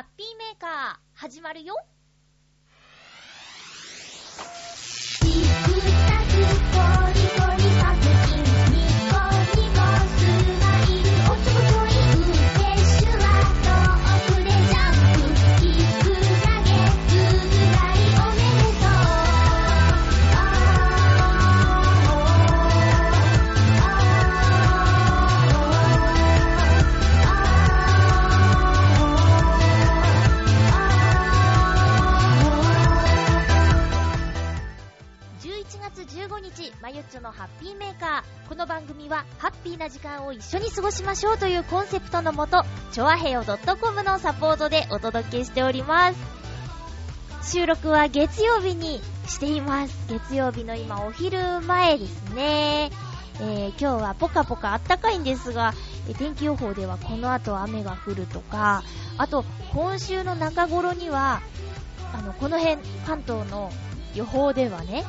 ハッピーメーカー始まるよ。日、まゆっちょのハッピーメーカー。この番組は、ハッピーな時間を一緒に過ごしましょうというコンセプトのもと、ちょあへよ .com のサポートでお届けしております。収録は月曜日にしています。月曜日の今お昼前ですね。えー今日はポカポカあったかいんですが、え天気予報ではこの後雨が降るとか、あと今週の中頃には、あの、この辺、関東の予報ではね、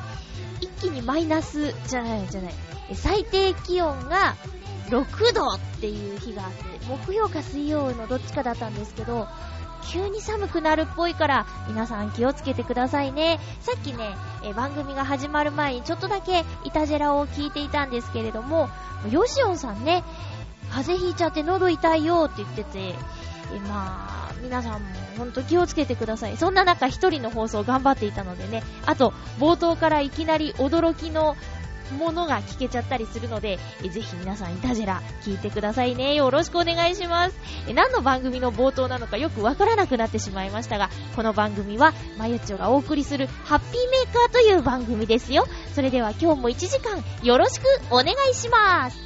一気にマイナスじゃないじゃない、最低気温が6度っていう日があって、木曜か水曜のどっちかだったんですけど、急に寒くなるっぽいから、皆さん気をつけてくださいね。さっきね、え番組が始まる前にちょっとだけイタジェラを聞いていたんですけれども、ヨシオンさんね、風邪ひいちゃって喉痛いよって言ってて、えまあ、皆さんもほんと気をつけてください。そんな中一人の放送頑張っていたのでね、あと、冒頭からいきなり驚きのものが聞けちゃったりするので、えぜひ皆さんイタジェラ聞いてくださいね。よろしくお願いします。え何の番組の冒頭なのかよくわからなくなってしまいましたが、この番組は、まゆっちょがお送りするハッピーメーカーという番組ですよ。それでは今日も1時間よろしくお願いします。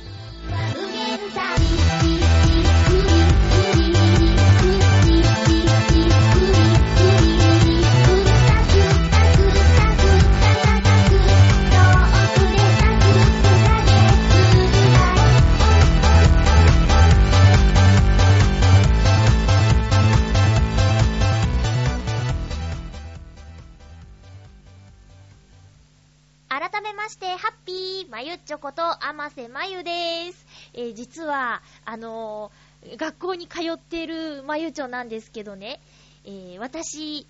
まして、ハッピー、まゆっちょこと、あませまゆです。えー実は、あのー学校に通っているまゆちょなんですけどね、えー私、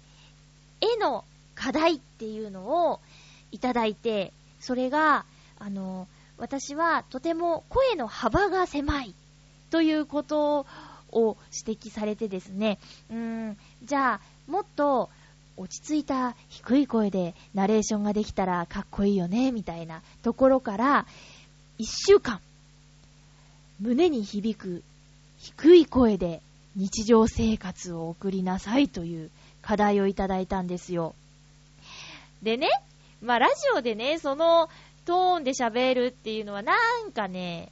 絵の課題っていうのをいただいて、それが、あのー私はとても声の幅が狭いということを指摘されてですね、うーん、じゃあ、もっと落ち着いた低い声でナレーションができたらかっこいいよね、みたいなところから、一週間、胸に響く低い声で日常生活を送りなさいという課題をいただいたんですよ。でね、まあラジオでね、そのトーンで喋るっていうのはなんかね、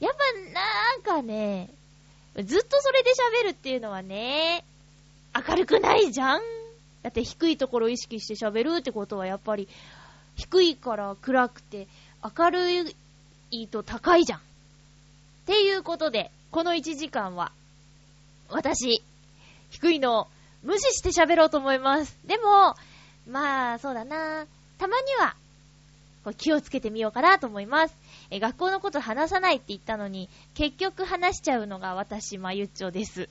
やっぱなんかね、ずっとそれで喋るっていうのはね、明るくないじゃんだって低いところを意識して喋るってことはやっぱり低いから暗くて明るいと高いじゃん。っていうことで、この1時間は私、低いのを無視して喋ろうと思います。でも、まあ、そうだな。たまには、気をつけてみようかなと思います。え、学校のこと話さないって言ったのに、結局話しちゃうのが私、まゆっちょです。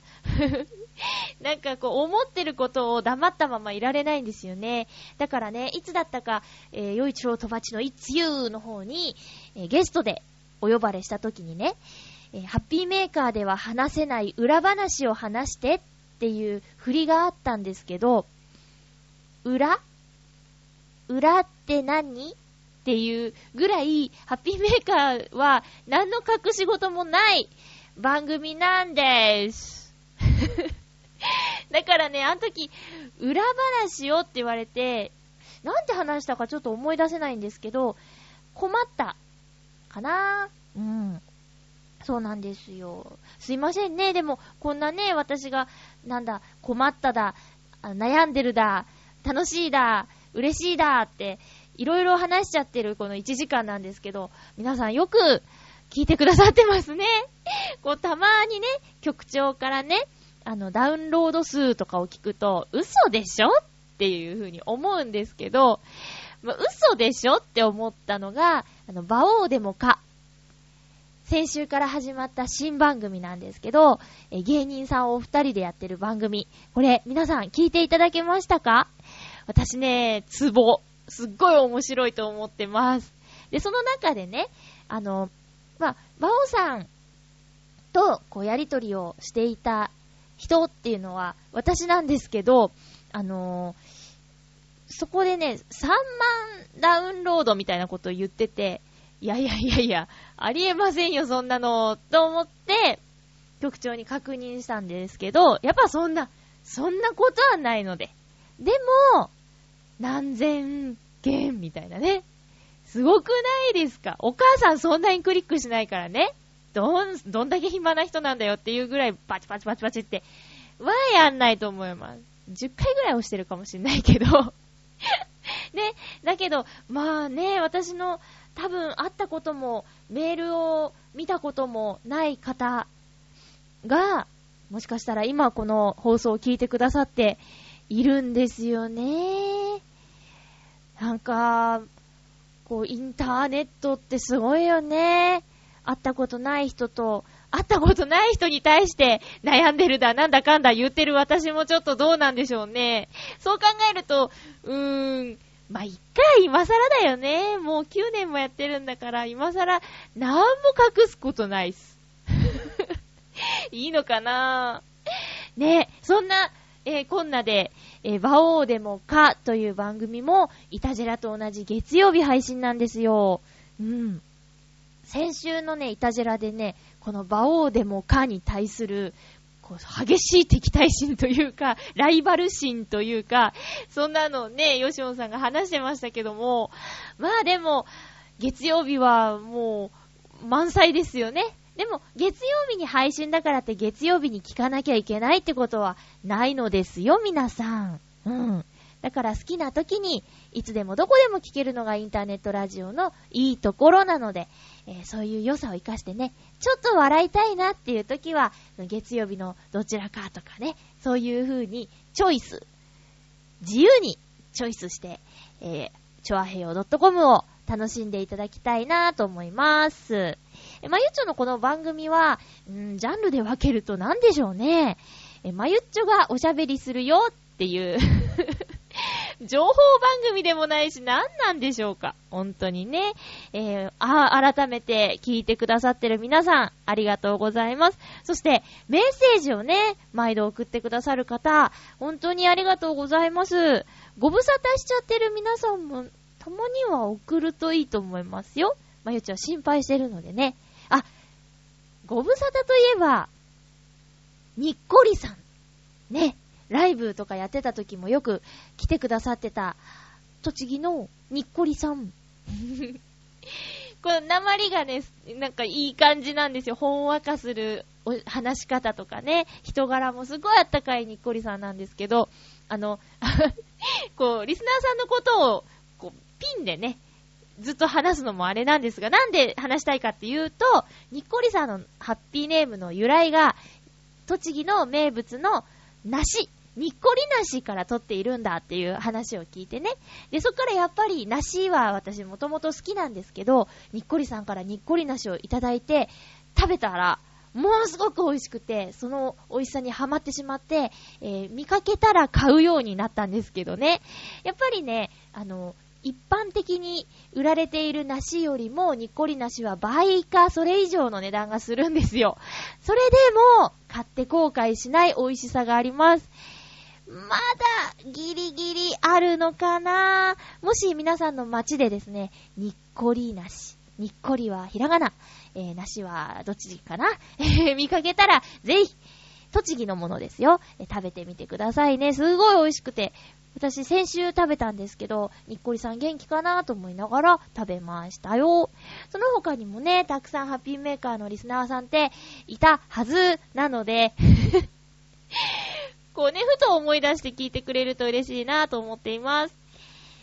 なんかこう、思ってることを黙ったままいられないんですよね。だからね、いつだったか、えー、よいちろうとばちのいつゆの方に、えーゲストでお呼ばれした時にね、えーハッピーメーカーでは話せない裏話を話してっていう振りがあったんですけど、裏？裏って何？っていうぐらい、ハッピーメーカーは何の隠し事もない番組なんです。だからね、あの時、裏話をって言われて、なんて話したかちょっと思い出せないんですけど、困ったかな？うん。そうなんですよ。すいませんね。でも、こんなね、私が、なんだ、困っただ、悩んでるだ、楽しいだ、嬉しいだって、いろいろ話しちゃってるこの1時間なんですけど、皆さんよく聞いてくださってますね。こう、たまにね、局長からね、あの、ダウンロード数とかを聞くと、嘘でしょっていう風に思うんですけど、まあ、嘘でしょって思ったのが、あの、馬王でもか、先週から始まった新番組なんですけど、え芸人さんお二人でやってる番組。これ、皆さん聞いていただけましたか？私ね、ツボ。すっごい面白いと思ってます。で、その中でね、あの、まあ、馬王さんと、こう、やりとりをしていた人っていうのは、私なんですけど、あのー、そこでね、3万ダウンロードみたいなことを言ってて、いやいやいやいや、ありえませんよ、そんなの、と思って、局長に確認したんですけど、やっぱそんな、そんなことはないので。でも、何千件みたいなね。すごくないですか？お母さんそんなにクリックしないからね。どん、どんだけ暇な人なんだよっていうぐらいパチパチパチパチって、はやんないと思います。10回ぐらい押してるかもしんないけど ね、だけど、まあね、私の多分会ったことも、メールを見たこともない方が、もしかしたら今この放送を聞いてくださっているんですよね。なんか、こう、インターネットってすごいよね。会ったことない人と、会ったことない人に対して悩んでるだ、なんだかんだ言ってる私もちょっとどうなんでしょうね。そう考えると、うーん、まあ、一回今更だよね。もう9年もやってるんだから、今更、なんも隠すことないっす。いいのかなねそんな、えー、こんなで、えー、馬王でもかという番組も、イタジェラと同じ月曜日配信なんですよ。うん。先週のね、イタジェラでね、この馬王でもかに対する、こう、激しい敵対心というか、ライバル心というか、そんなのね、ヨシオンさんが話してましたけども、まあでも、月曜日はもう、満載ですよね。でも、月曜日に配信だからって月曜日に聞かなきゃいけないってことはないのですよ、皆さん。うん。だから好きな時に、いつでもどこでも聞けるのがインターネットラジオのいいところなので、えー、そういう良さを活かしてね、ちょっと笑いたいなっていう時は、月曜日のどちらかとかね、そういう風にチョイス、自由にチョイスして、えー、チョアヘヨ .com を楽しんでいただきたいなと思います。え、まゆっちょのこの番組は、んジャンルで分けると何でしょうね。え、まゆっちょがおしゃべりするよっていう情報番組でもないし何なんでしょうか本当にね。えー、あ、改めて聞いてくださってる皆さん、ありがとうございます。そして、メッセージをね、毎度送ってくださる方、本当にありがとうございます。ご無沙汰しちゃってる皆さんもたまには送るといいと思いますよ。まゆちは心配してるのでね。あ、ご無沙汰といえば、にっこりさん。ね。ライブとかやってた時もよく来てくださってた、栃木のにっこりさん。この鉛がね、なんかいい感じなんですよ。ほんわかする話し方とかね、人柄もすごいあったかいにっこりさんなんですけど、あの、こう、リスナーさんのことをこうピンでね、ずっと話すのもあれなんですが、なんで話したいかっていうと、にっこりさんのハッピーネームの由来が、栃木の名物の梨、にっこり梨から取っているんだっていう話を聞いてね。で、そっからやっぱり梨は私もともと好きなんですけど、にっこりさんからにっこり梨をいただいて、食べたら、ものすごく美味しくて、その美味しさにハマってしまって、えー、見かけたら買うようになったんですけどね。やっぱりね、あの、一般的に売られている梨よりも、にっこり梨は倍かそれ以上の値段がするんですよ。それでも、買って後悔しない美味しさがあります。まだ、ギリギリあるのかな？もし皆さんの街でですね、にっこり梨。にっこりはひらがな。えー、梨はどっちかな？見かけたら、ぜひ、栃木のものですよ。え食べてみてくださいね。すごい美味しくて、私先週食べたんですけど、にっこりさん元気かなと思いながら食べましたよ。その他にもね、たくさんハッピーメーカーのリスナーさんっていたはずなので こうね、ふと思い出して聞いてくれると嬉しいなと思っています。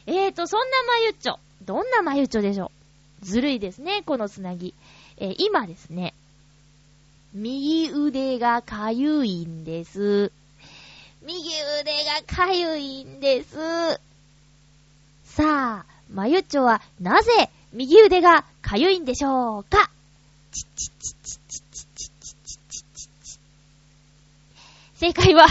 えーと、そんなまゆっちょ。どんなまゆっちょでしょう？ずるいですね、このつなぎ。えー、今ですね、右腕がかゆいんです。右腕がかゆいんです。さあ、まゆっちょはなぜ右腕がかゆいんでしょうか？正解は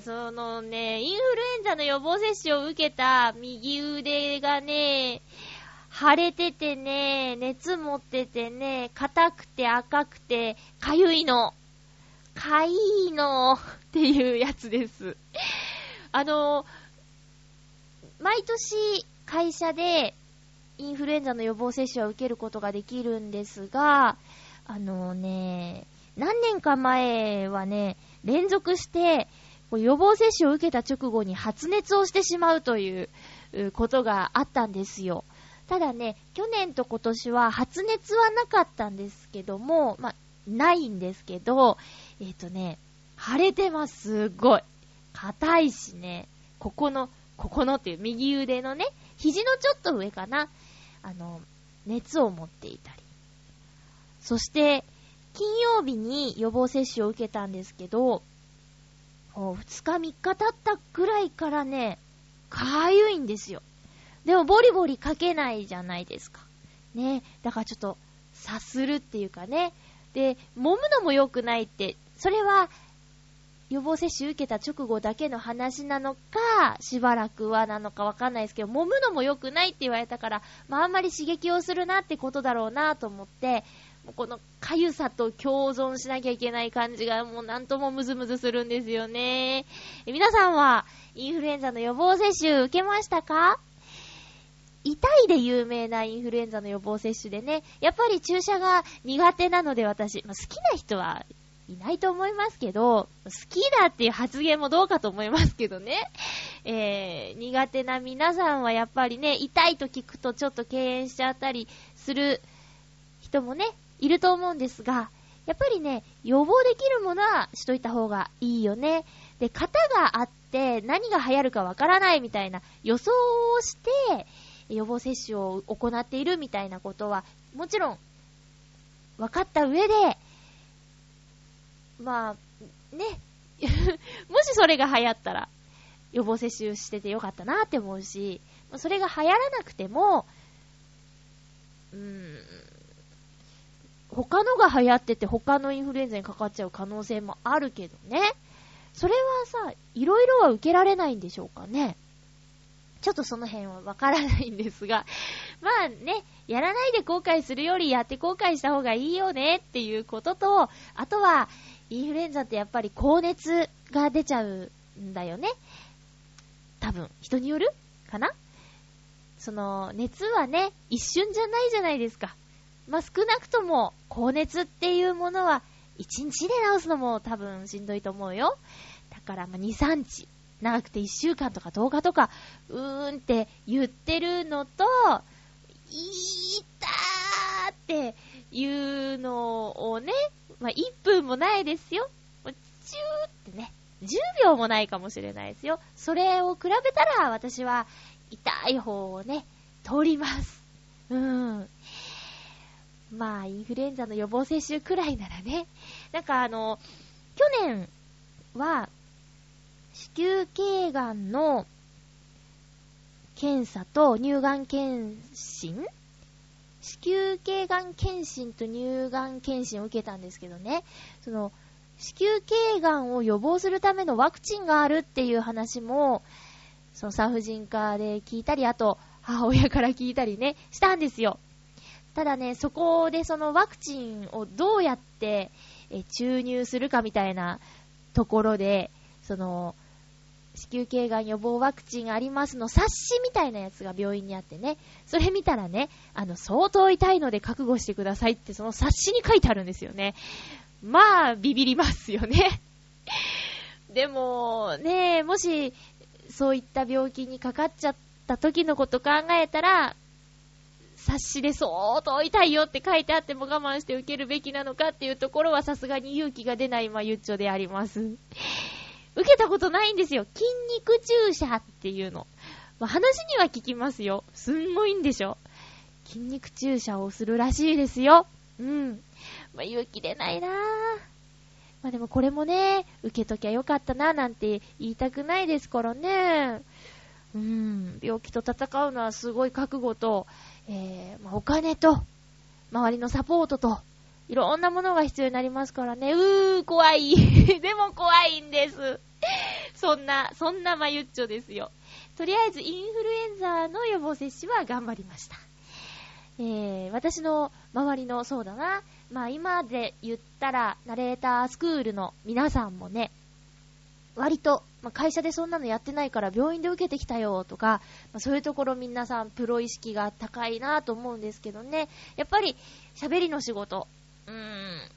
そのね、インフルエンザの予防接種を受けた右腕がね、腫れててね、熱持っててね、硬くて赤くて、かゆいの。かいいのっていうやつです。あの、毎年会社でインフルエンザの予防接種は受けることができるんですが、あのね、何年か前はね、連続して、こう予防接種を受けた直後に発熱をしてしまうということがあったんですよ。ただね、去年と今年は発熱はなかったんですけども、まないんですけど、えっ、ー、とね、腫れてます、すごい。硬いしね、ここの、ここのっていう右腕のね、肘のちょっと上かな、あの、熱を持っていたり。そして、金曜日に予防接種を受けたんですけど、2日3日経ったくらいからね、かゆいんですよ。でもボリボリかけないじゃないですか。ね。だからちょっと、さするっていうかね。で、揉むのも良くないって、それは、予防接種受けた直後だけの話なのか、しばらくはなのかわかんないですけど、揉むのも良くないって言われたから、まああんまり刺激をするなってことだろうなと思って、このかゆさと共存しなきゃいけない感じがもうなんともムズムズするんですよね。皆さんはインフルエンザの予防接種受けましたか？痛いで有名なインフルエンザの予防接種でね、やっぱり注射が苦手なので私、まあ、好きな人はいないと思いますけど、好きだっていう発言もどうかと思いますけどね。えー、苦手な皆さんはやっぱりね、痛いと聞くとちょっと敬遠しちゃったりする人もね、いると思うんですが、やっぱりね、予防できるものはしといた方がいいよね。で、型があって何が流行るかわからないみたいな予想をして、予防接種を行っているみたいなことは、もちろん、分かった上で、まあ、ね、もしそれが流行ったら、予防接種しててよかったなって思うし、それが流行らなくても、うーん、他のが流行ってて他のインフルエンザにかかっちゃう可能性もあるけどね。それはさ、いろいろは受けられないんでしょうかね。ちょっとその辺はわからないんですが、まあね、やらないで後悔するよりやって後悔した方がいいよねっていうことと、あとは、インフルエンザってやっぱり高熱が出ちゃうんだよね。多分、人による？かな？その、熱はね、一瞬じゃないじゃないですか。まあ、少なくとも、高熱っていうものは、1日で治すのも多分しんどいと思うよ。だから、ま2、3日。長くて1週間とか10日とか、うーんって言ってるのと、いーたーっていうのをね、まあ、1分もないですよ。チューってね、10秒もないかもしれないですよ。それを比べたら私は痛い方をね、通ります。うん。まあ、インフルエンザの予防接種くらいならね。なんかあの、去年は、子宮頸がんの検査と乳がん検診？子宮頸がん検診と乳がん検診を受けたんですけどね、その、子宮頸がんを予防するためのワクチンがあるっていう話も、その産婦人科で聞いたり、あと、母親から聞いたりね、したんですよ。ただね、そこでそのワクチンをどうやって注入するかみたいなところで、その、子宮頸がん予防ワクチンありますの冊子みたいなやつが病院にあってね、それ見たらね、あの、相当痛いので覚悟してくださいってその冊子に書いてあるんですよね。まあ、ビビりますよね。でも、ねもし、そういった病気にかかっちゃった時のこと考えたら、冊子で相当痛いよって書いてあっても我慢して受けるべきなのかっていうところはさすがに勇気が出ないまゆっちょであります。受けたことないんですよ。筋肉注射っていうの。まあ、話には聞きますよ。すんごいんでしょ。筋肉注射をするらしいですよ。うん。まあ、勇気出ないなぁ。まあ、でもこれもね、受けときゃよかったなぁなんて言いたくないですからね。うん。病気と戦うのはすごい覚悟と、えー、まあ、お金と、周りのサポートと、いろんなものが必要になりますからね。うー、怖い。でも怖いんです。そんな、そんなまゆっちょですよ。とりあえずインフルエンザの予防接種は頑張りました。えー、私の周りの、そうだな、まあ今で言ったら、ナレータースクールの皆さんもね、割と、まあ、会社でそんなのやってないから病院で受けてきたよとか、まあ、そういうところ皆さんプロ意識が高いなと思うんですけどね、やっぱり喋りの仕事、うーん、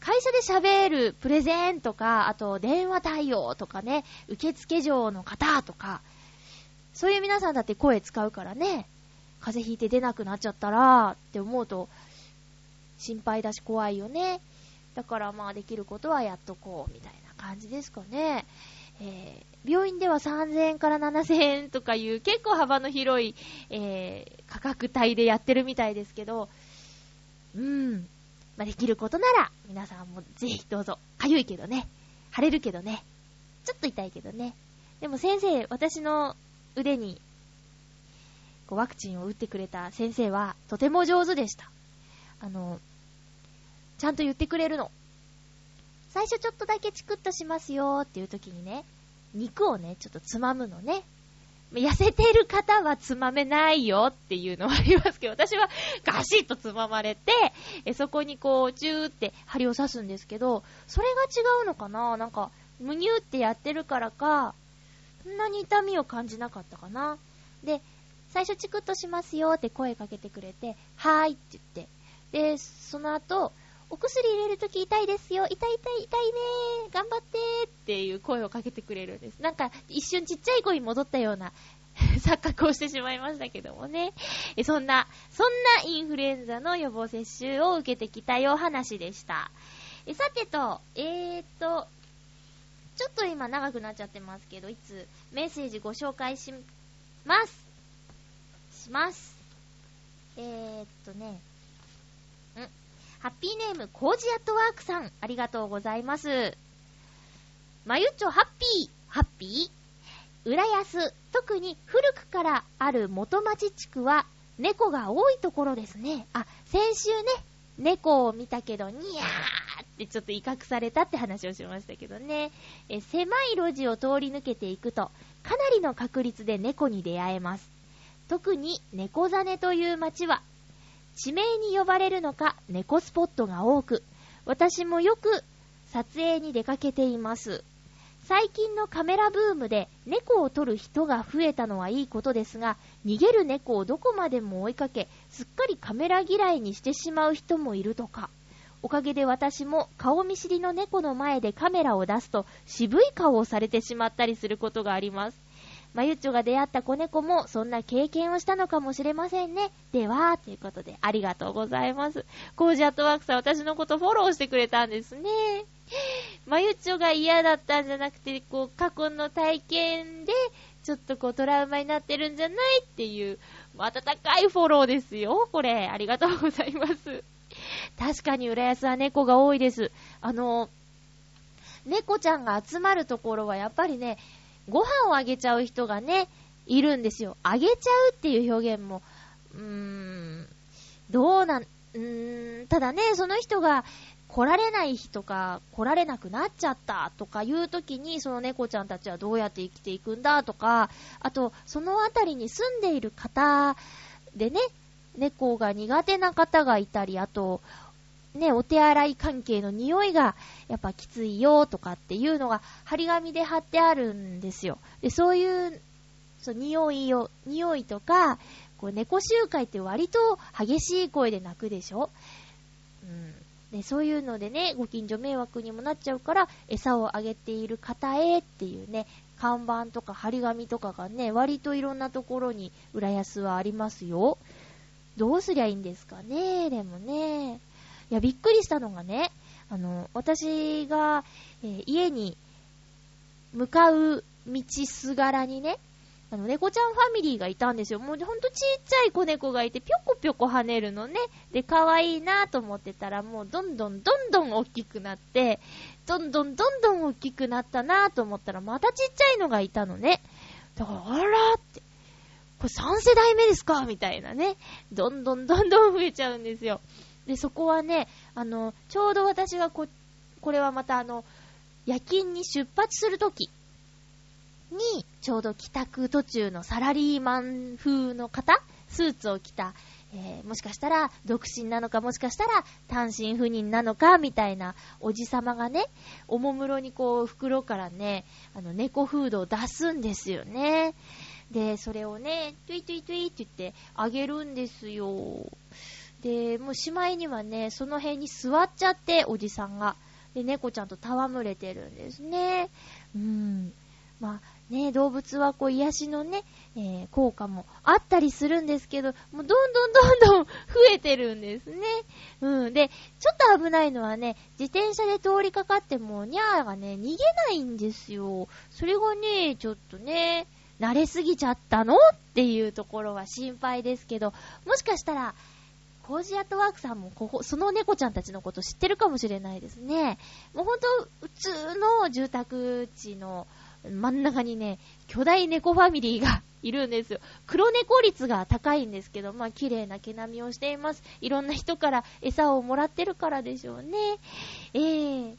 会社で喋るプレゼンとか、あと電話対応とかね、受付嬢の方とか、そういう皆さんだって声使うからね、風邪ひいて出なくなっちゃったらって思うと、心配だし怖いよね。だからまあできることはやっとこう、みたいな。感じですかね。えー、病院では3000円から7000円とかいう結構幅の広い、えー、価格帯でやってるみたいですけど、うん。まあ、できることなら、皆さんもぜひどうぞ。かゆいけどね。腫れるけどね。ちょっと痛いけどね。でも先生、私の腕に、こう、ワクチンを打ってくれた先生は、とても上手でした。あの、ちゃんと言ってくれるの。最初ちょっとだけチクッとしますよーっていう時にね、肉をね、ちょっとつまむのね。痩せてる方はつまめないよっていうのはありますけど、私はガシッとつままれて、そこにこう、チューって針を刺すんですけど、それが違うのかな？なんか、むにゅーってやってるからか、そんなに痛みを感じなかったかな？で、最初チクッとしますよって声かけてくれて、はーいって言って。で、その後、お薬入れるとき痛いですよ。痛い痛い痛いね頑張ってっていう声をかけてくれるんです。なんか一瞬ちっちゃい子に戻ったような 錯覚をしてしまいましたけどもね。そんな、そんなインフルエンザの予防接種を受けてきたよ話でした。さてと、えーと、ちょっと今長くなっちゃってますけど、いつメッセージご紹介します。します。えーっとね、ハッピーネーム、コージアットワークさん、ありがとうございます。まゆっちょ、ハッピー、ハッピー？浦安、特に古くからある元町地区は、猫が多いところですね。あ、先週ね、猫を見たけど、にゃーってちょっと威嚇されたって話をしましたけどね。え狭い路地を通り抜けていくと、かなりの確率で猫に出会えます。特に猫ザネという街は、地名に呼ばれるのか猫スポットが多く、私もよく撮影に出かけています。最近のカメラブームで猫を撮る人が増えたのはいいことですが、逃げる猫をどこまでも追いかけ、すっかりカメラ嫌いにしてしまう人もいるとか。おかげで私も顔見知りの猫の前でカメラを出すと渋い顔をされてしまったりすることがあります。まゆっちょが出会った子猫もそんな経験をしたのかもしれませんね。では、ということでありがとうございます。コージアットワークさん私のことフォローしてくれたんですね。まゆっちょが嫌だったんじゃなくて、こう、過去の体験で、ちょっとこう、トラウマになってるんじゃないっていう、温かいフォローですよ、これ。ありがとうございます。確かに浦安は猫が多いです。あの、猫ちゃんが集まるところはやっぱりね、ご飯をあげちゃう人がね、いるんですよ。あげちゃうっていう表現も、うーん、どうなん、うーん、ただね、その人が来られない日とか、来られなくなっちゃったとかいう時に、その猫ちゃんたちはどうやって生きていくんだとか、あと、そのあたりに住んでいる方でね、猫が苦手な方がいたり、あと、ね、お手洗い関係の匂いがやっぱきついよとかっていうのが張り紙で貼ってあるんですよ。で、そういう、そう、匂いを、匂いとか、こう猫集会って割と激しい声で泣くでしょ？うん。で、そういうのでね、ご近所迷惑にもなっちゃうから、餌をあげている方へっていうね、看板とか張り紙とかがね、割といろんなところに浦安はありますよ。どうすりゃいいんですかね、でもね。いや、びっくりしたのがね、あの、私が、えー、家に向かう道すがらにね、あの、猫ちゃんファミリーがいたんですよ。もうほんとちっちゃい子猫がいて、ぴょこぴょこ跳ねるのね。で、可愛いなと思ってたら、もうどんどんどんどん大きくなって、どんどんどんどん大きくなったなと思ったら、またちっちゃいのがいたのね。だから、あらって、これ3世代目ですか？みたいなね。どんどんどんどん増えちゃうんですよ。で、そこはね、あの、ちょうど私がこ、これはまたあの、夜勤に出発するときに、ちょうど帰宅途中のサラリーマン風の方、スーツを着た、えー、もしかしたら独身なのか、もしかしたら単身赴任なのか、みたいなおじさまがね、おもむろにこう袋からね、あの猫フードを出すんですよね。で、それをね、トゥイトゥイトゥイって言ってあげるんですよ。で、もうしまいにはね、その辺に座っちゃって、おじさんが。で、猫ちゃんと戯れてるんですね。うん。まあね、動物はこう癒しのね、えー、効果もあったりするんですけど、もうどんどんどんどん増えてるんですね。うん。で、ちょっと危ないのはね、自転車で通りかかっても、ニャーがね、逃げないんですよ。それがね、ちょっとね、慣れすぎちゃったの？っていうところは心配ですけど、もしかしたら、コージアットワークさんもここ、その猫ちゃんたちのこと知ってるかもしれないですね。もうほんと、普通の住宅地の真ん中にね、巨大猫ファミリーがいるんですよ。黒猫率が高いんですけど、まあ綺麗な毛並みをしています。いろんな人から餌をもらってるからでしょうね。えー、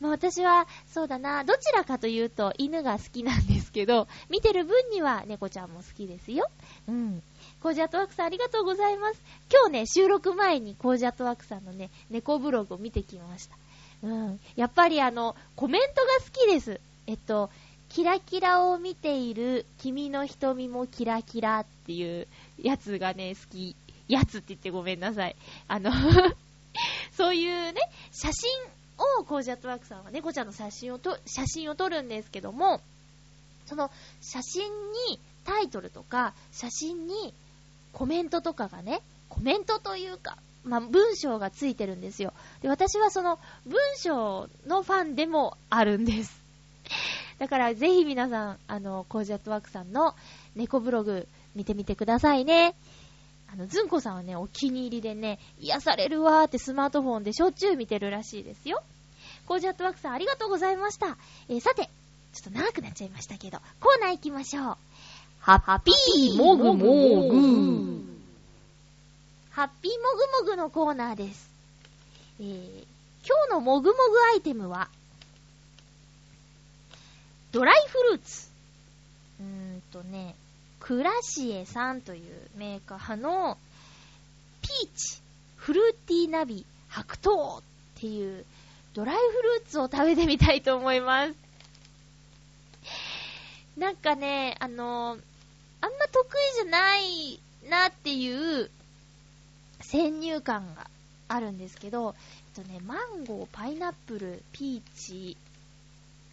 まあ私は、そうだな、どちらかというと犬が好きなんですけど、見てる分には猫ちゃんも好きですよ。うん。コージアットワークさんありがとうございます。今日ね、収録前にコージアットワークさんのね、猫ブログを見てきました。うん。やっぱりあの、コメントが好きです。えっと、キラキラを見ている君の瞳もキラキラっていうやつがね、好き。やつって言ってごめんなさい。あの そういうね、写真をコージャットワークさんは猫ちゃんの写真をと、写真を撮るんですけども、その写真にタイトルとか、写真にコメントとかがね、コメントというか、まあ、文章がついてるんですよ。で、私はその文章のファンでもあるんです。だからぜひ皆さん、あの、コージャットワークさんの猫ブログ見てみてくださいね。あの、ずんこさんはね、お気に入りでね、癒されるわーってスマートフォンでしょっちゅう見てるらしいですよ。コージャットワークさんありがとうございました。えー、さて、ちょっと長くなっちゃいましたけど、コーナー行きましょう。ハッピーもぐもぐ。ハッピーもぐもぐのコーナーです。えー、今日のもぐもぐアイテムは、ドライフルーツ。うーんとね、クラシエさんというメーカーの、ピーチ、フルーティーナビ、白桃っていうドライフルーツを食べてみたいと思います。なんかね、あの、あんま得意じゃないなっていう先入観があるんですけど、えっとね、マンゴー、パイナップル、ピーチ、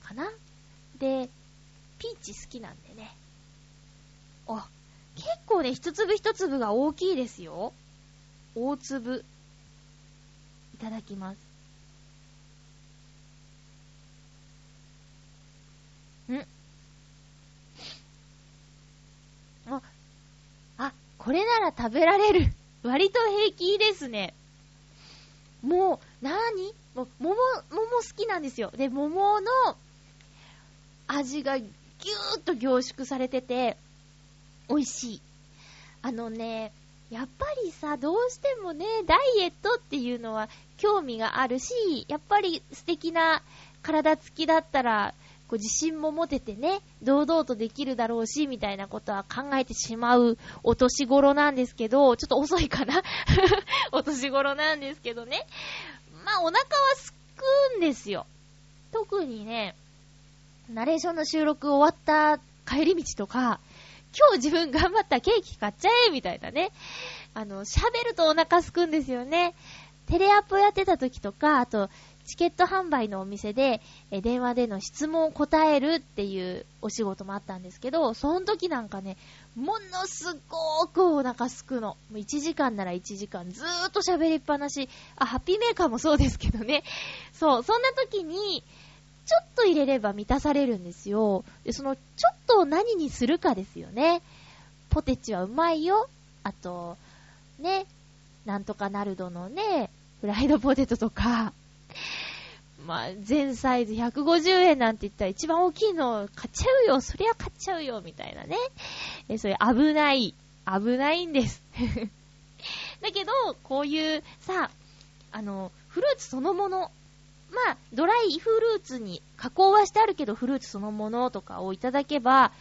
かな？で、ピーチ好きなんでね。あ、結構ね、一粒一粒が大きいですよ。大粒。いただきます。んあ、あ、これなら食べられる。割と平気ですね。もう、なーにもう、桃、桃好きなんですよ。で、桃の味がぎゅーっと凝縮されてて、美味しい。あのね、やっぱりさ、どうしてもね、ダイエットっていうのは興味があるし、やっぱり素敵な体つきだったら、こう自信も持ててね、堂々とできるだろうし、みたいなことは考えてしまうお年頃なんですけど、ちょっと遅いかな お年頃なんですけどね。まあ、お腹はすくんですよ。特にね、ナレーションの収録終わった帰り道とか、今日自分頑張ったケーキ買っちゃえみたいなね。あの、喋るとお腹すくんですよね。テレアポやってた時とか、あと、チケット販売のお店で、え電話での質問を答えるっていうお仕事もあったんですけど、その時なんかね、ものすごくお腹すくの。もう1時間なら1時間ずーっと喋りっぱなし。あ、ハッピーメーカーもそうですけどね。そう、そんな時に、ちょっと入れれば満たされるんですよ。で、その、ちょっと何にするかですよね。ポテチはうまいよ。あと、ね、なんとかナルドのね、フライドポテトとか、まあ、全サイズ150円なんて言ったら一番大きいの買っちゃうよ、そりゃ買っちゃうよ、みたいなね。え、それ危ない、危ないんです。だけど、こういうさ、あの、フルーツそのもの、まあ、ドライフルーツに加工はしてあるけど、フルーツそのものとかをいただけば、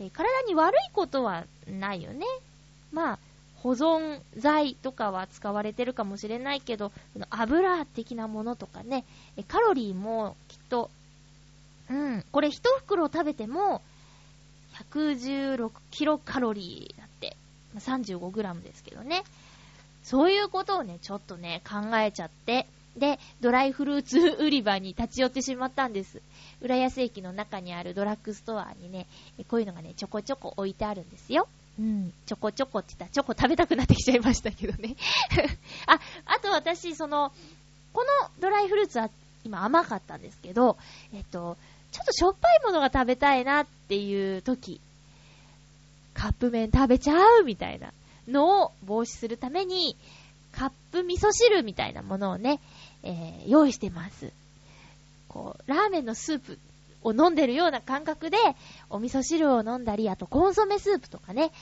え、体に悪いことはないよね。まあ、保存剤とかは使われてるかもしれないけど、油的なものとかね、カロリーもきっと、うん、これ一袋食べても、116キロカロリーだって、35グラムですけどね。そういうことをね、ちょっとね、考えちゃって、で、ドライフルーツ売り場に立ち寄ってしまったんです。浦安駅の中にあるドラッグストアにね、こういうのがね、ちょこちょこ置いてあるんですよ。うん、ちょこちょこって言ったらチョコ食べたくなってきちゃいましたけどね。あ、あと私、その、このドライフルーツは今甘かったんですけど、えっと、ちょっとしょっぱいものが食べたいなっていう時、カップ麺食べちゃうみたいなのを防止するために、カップ味噌汁みたいなものをね、えー、用意してます。こう、ラーメンのスープを飲んでるような感覚で、お味噌汁を飲んだり、あとコンソメスープとかね、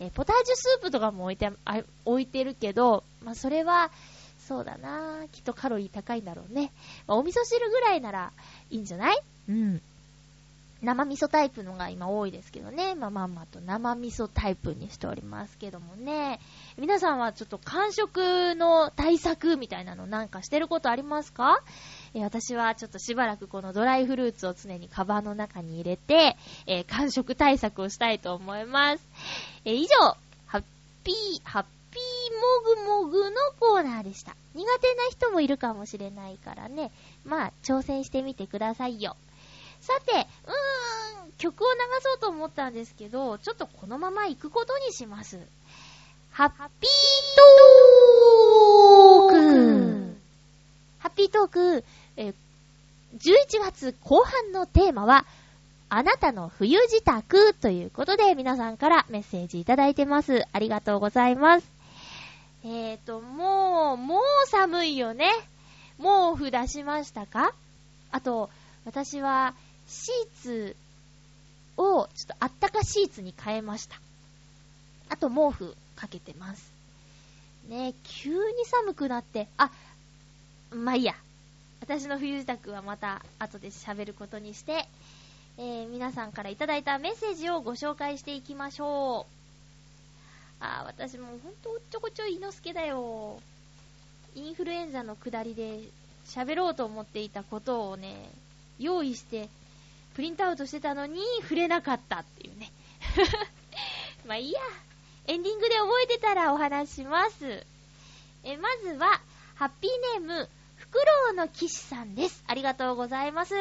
えポタージュスープとかも置いて、あ置いてるけど、まあ、それは、そうだなきっとカロリー高いんだろうね。まあ、お味噌汁ぐらいならいいんじゃない？うん。生味噌タイプのが今多いですけどね。まあまあまあと生味噌タイプにしておりますけどもね。皆さんはちょっと完食の対策みたいなのなんかしてることありますか、私はちょっとしばらくこのドライフルーツを常にカバンの中に入れて、えー、完食対策をしたいと思います。えー、以上、ハッピー、ハッピーもぐもぐのコーナーでした。苦手な人もいるかもしれないからね。まあ、挑戦してみてくださいよ。さて、うーん、曲を流そうと思ったんですけど、ちょっとこのまま行くことにします。ハッピートークハッピートーク、え11月後半のテーマは、あなたの冬支度ということで皆さんからメッセージいただいてます。ありがとうございます。えーと、もう、もう寒いよね。毛布出しましたか？あと、私はシーツをちょっとあったかシーツに変えました。あと毛布かけてます。ね急に寒くなって、あ、まあいいや。私の冬支度はまた後で喋ることにして、えー、皆さんからいただいたメッセージをご紹介していきましょう。あ、私もほんとおっちょこちょい猪之助だよ。インフルエンザの下りで喋ろうと思っていたことをね、用意してプリントアウトしてたのに触れなかったっていうね。まあいいや。エンディングで覚えてたらお話します。え、まずは、ハッピーネーム、フクロウの騎士さんです。ありがとうございます。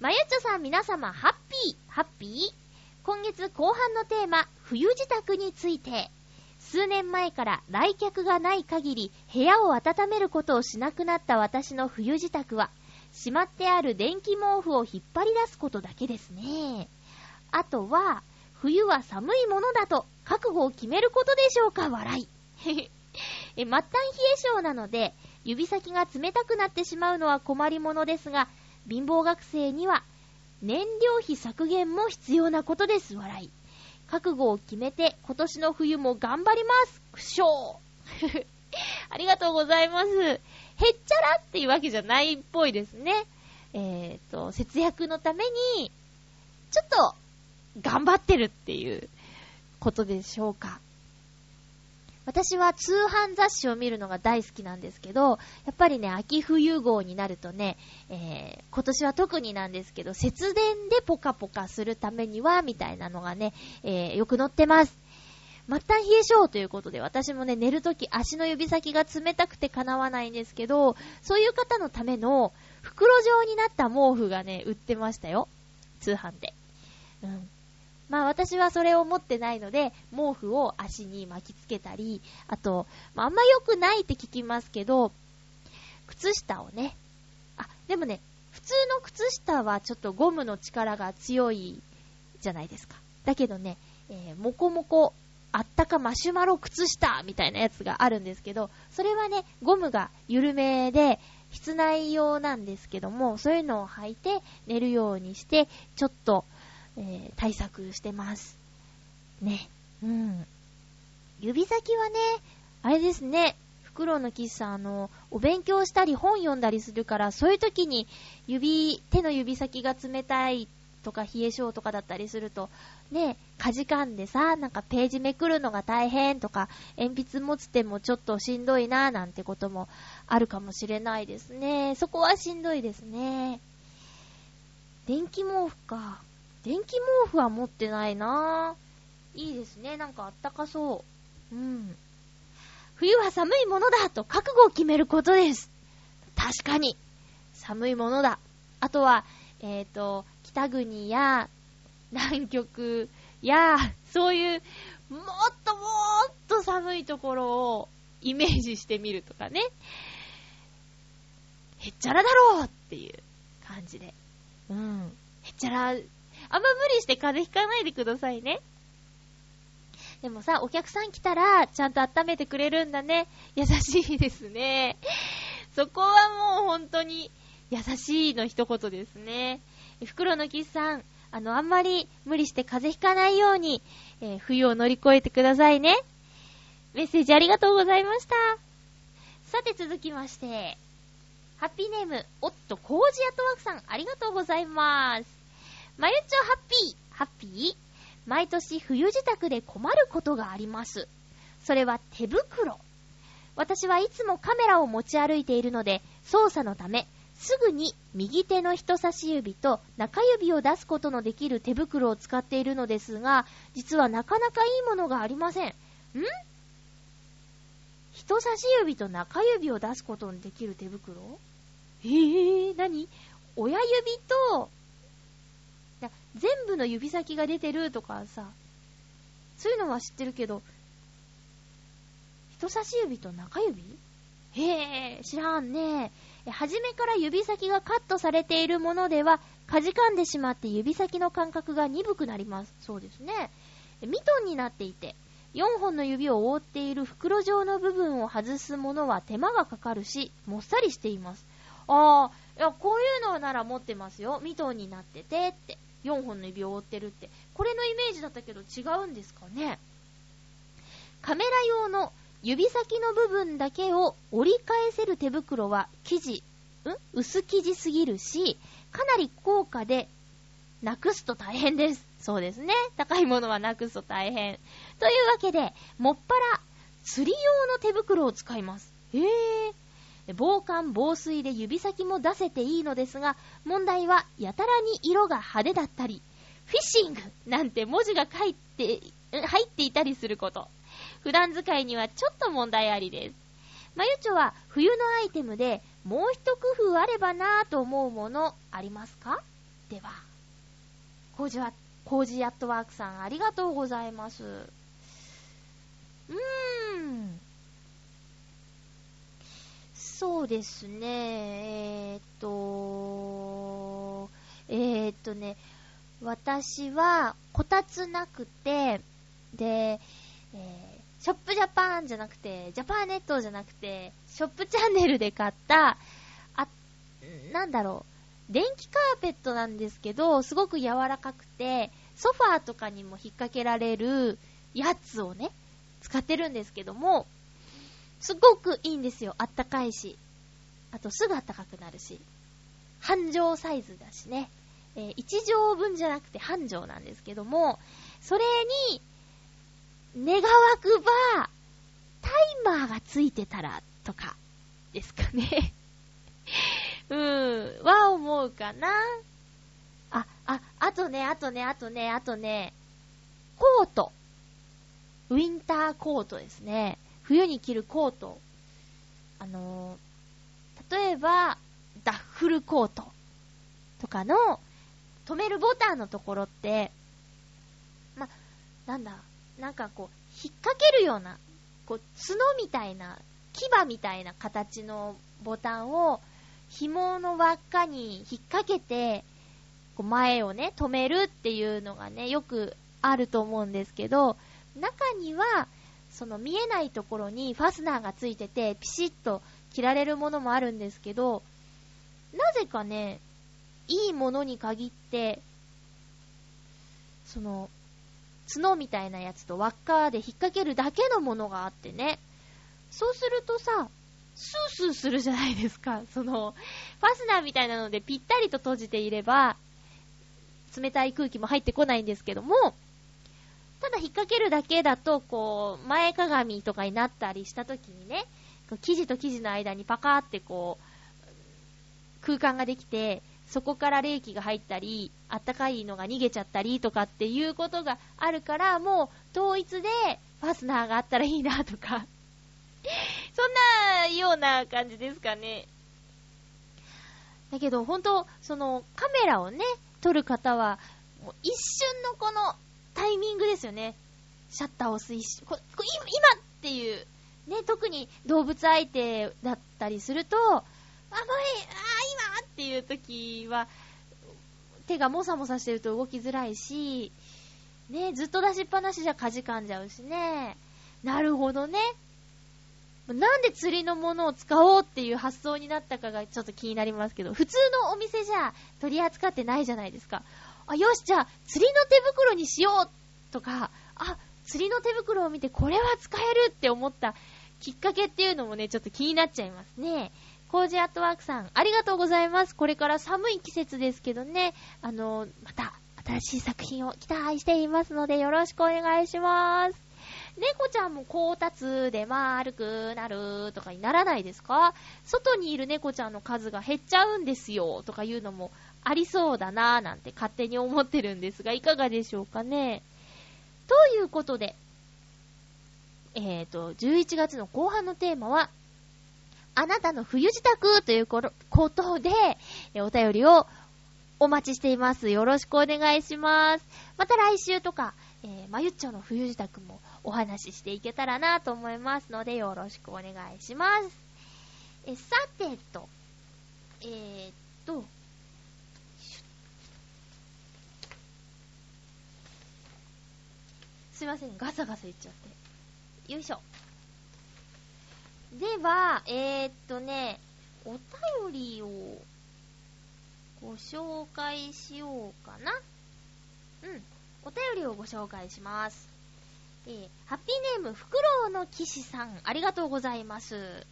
まゆっちょさん皆様、ハッピー、ハッピー？今月後半のテーマ、冬支度について。数年前から来客がない限り部屋を温めることをしなくなった私の冬支度は、しまってある電気毛布を引っ張り出すことだけですね。あとは、冬は寒いものだと覚悟を決めることでしょうか？笑い。え、末端冷え性なので、指先が冷たくなってしまうのは困りものですが、貧乏学生には燃料費削減も必要なことです、笑い。覚悟を決めて今年の冬も頑張りますくしょ ありがとうございます。へっちゃらっていうわけじゃないっぽいですね。えっ、ー、と、節約のために、ちょっと、頑張ってるっていうことでしょうか。私は通販雑誌を見るのが大好きなんですけど、やっぱりね、秋冬号になるとね、えー、今年は特になんですけど、節電でポカポカするためには、みたいなのがね、えー、よく載ってます。末端冷え性ということで、私もね、寝るとき足の指先が冷たくて叶わないんですけど、そういう方のための袋状になった毛布がね、売ってましたよ。通販で。うん。まあ私はそれを持ってないので、毛布を足に巻きつけたり、あと、まあ、あんま良くないって聞きますけど、靴下をね、あ、でもね、普通の靴下はちょっとゴムの力が強いじゃないですか。だけどね、えー、もこもこあったかマシュマロ靴下みたいなやつがあるんですけど、それはね、ゴムが緩めで、室内用なんですけども、そういうのを履いて寝るようにして、ちょっと、えー、対策してます。ね。うん。指先はね、あれですね、フクロウのキスさん、あの、お勉強したり本読んだりするから、そういう時に指、手の指先が冷たいとか冷え性とかだったりすると、ね、かじかんでさ、なんかページめくるのが大変とか、鉛筆持つ手もちょっとしんどいな、なんてこともあるかもしれないですね。そこはしんどいですね。電気毛布か。電気毛布は持ってないな。いいですね。なんかあったかそう。うん。冬は寒いものだと覚悟を決めることです。確かに。寒いものだ。あとは、えっ、ー、と、北国や南極や、そういう、もっともっと寒いところをイメージしてみるとかね。へっちゃらだろうっていう感じで。うん。へっちゃら、あんま無理して風邪ひかないでくださいね。でもさ、お客さん来たら、ちゃんと温めてくれるんだね。優しいですね。そこはもう本当に優しいの一言ですね。袋のキスさん、あの、あんまり無理して風邪ひかないように、えー、冬を乗り越えてくださいね。メッセージありがとうございました。さて続きまして、ハッピーネーム、おっと、コージアトワークさん、ありがとうございます。まゆちょハッピー、ハッピー？毎年冬支度で困ることがあります。それは手袋。私はいつもカメラを持ち歩いているので、操作のため、すぐに右手の人差し指と中指を出すことのできる手袋を使っているのですが、実はなかなかいいものがありません。ん？人差し指と中指を出すことのできる手袋？えぇー、何？親指と、全部の指先が出てるとかさ、そういうのは知ってるけど、人差し指と中指？へぇ、知らんね。初めから指先がカットされているものでは、かじかんでしまって指先の感覚が鈍くなります。そうですね。ミトンになっていて、4本の指を覆っている袋状の部分を外すものは手間がかかるし、もっさりしています。あー、いや、こういうのなら持ってますよ。ミトンになっててって。4本の指を覆ってるって。これのイメージだったけど違うんですかね。カメラ用の指先の部分だけを折り返せる手袋は生地、ん？薄生地すぎるし、かなり高価で、なくすと大変です。そうですね。高いものはなくすと大変。というわけで、もっぱら、釣り用の手袋を使います。へえ。防寒防水で指先も出せていいのですが、問題はやたらに色が派手だったり、フィッシングなんて文字が書いて、入っていたりすること。普段使いにはちょっと問題ありです。まゆちょは冬のアイテムでもう一工夫あればなぁと思うものありますか？では、コージは、コージアットワークさんありがとうございます。うーん。そうですね、えー、っと、えー、っとね、私はこたつなくて、で、えーショップジャパンじゃなくて、ジャパーネットじゃなくて、ショップチャンネルで買った、あ、なんだろう、電気カーペットなんですけど、すごく柔らかくて、ソファーとかにも引っ掛けられるやつをね、使ってるんですけども、すごくいいんですよ。あったかいし。あとすぐあったかくなるし。半畳サイズだしね。えー、1畳分じゃなくて半畳なんですけども、それに、願わくば、タイマーがついてたら、とか、ですかね。うーん、は思うかな。あ、あ、あとね、あとね、あとね、あとね、コート。ウィンターコートですね。冬に着るコート。あのー、例えば、ダッフルコートとかの止めるボタンのところって、ま、なんだ、なんかこう、引っ掛けるような、こう、角みたいな、牙みたいな形のボタンを、紐の輪っかに引っ掛けて、こう前をね、止めるっていうのがね、よくあると思うんですけど、中には、その見えないところにファスナーがついてて、ピシッと切られるものもあるんですけど、なぜかね、いいものに限って、その、角みたいなやつと輪っかで引っ掛けるだけのものがあってね。そうするとさ、スースーするじゃないですか。その、ファスナーみたいなのでぴったりと閉じていれば、冷たい空気も入ってこないんですけども、ただ引っ掛けるだけだと、こう、前かがみとかになったりした時にね、生地と生地の間にパカーってこう、空間ができて、そこから冷気が入ったり、あったかいのが逃げちゃったりとかっていうことがあるから、もう統一でファスナーがあったらいいなとか そんなような感じですかね。だけど、ほんと、その、カメラをね、撮る方は、もう一瞬のこのタイミングですよね。シャッターを押す一瞬。今っていう、ね、特に動物相手だったりすると、あ、無理、あ、っていう時は、手がもさもさしてると動きづらいし、ね、ずっと出しっぱなしじゃかじかんじゃうしね。なるほどね。なんで釣りのものを使おうっていう発想になったかがちょっと気になりますけど、普通のお店じゃ取り扱ってないじゃないですか。あ、よし、じゃあ釣りの手袋にしようとか、あ、釣りの手袋を見てこれは使えるって思ったきっかけっていうのもね、ちょっと気になっちゃいますね。コージアットワークさん、ありがとうございます。これから寒い季節ですけどね、あの、また新しい作品を期待していますのでよろしくお願いします。猫ちゃんもこたつで丸くなるとかにならないですか？外にいる猫ちゃんの数が減っちゃうんですよとかいうのもありそうだなぁなんて勝手に思ってるんですが、いかがでしょうかね？ということで、えっ、ー、と、11月の後半のテーマは、あなたの冬支度ということで、お便りをお待ちしています。よろしくお願いします。また来週とか、えー、まゆっちょの冬支度もお話ししていけたらなと思いますので、よろしくお願いします。え、さてと、えー、っと、すいません、ガサガサ言っちゃって。よいしょ。では、えー、っとね、お便りをご紹介しようかな。うん。お便りをご紹介します。えー、ハッピーネーム、フクロウの騎士さん、ありがとうございます。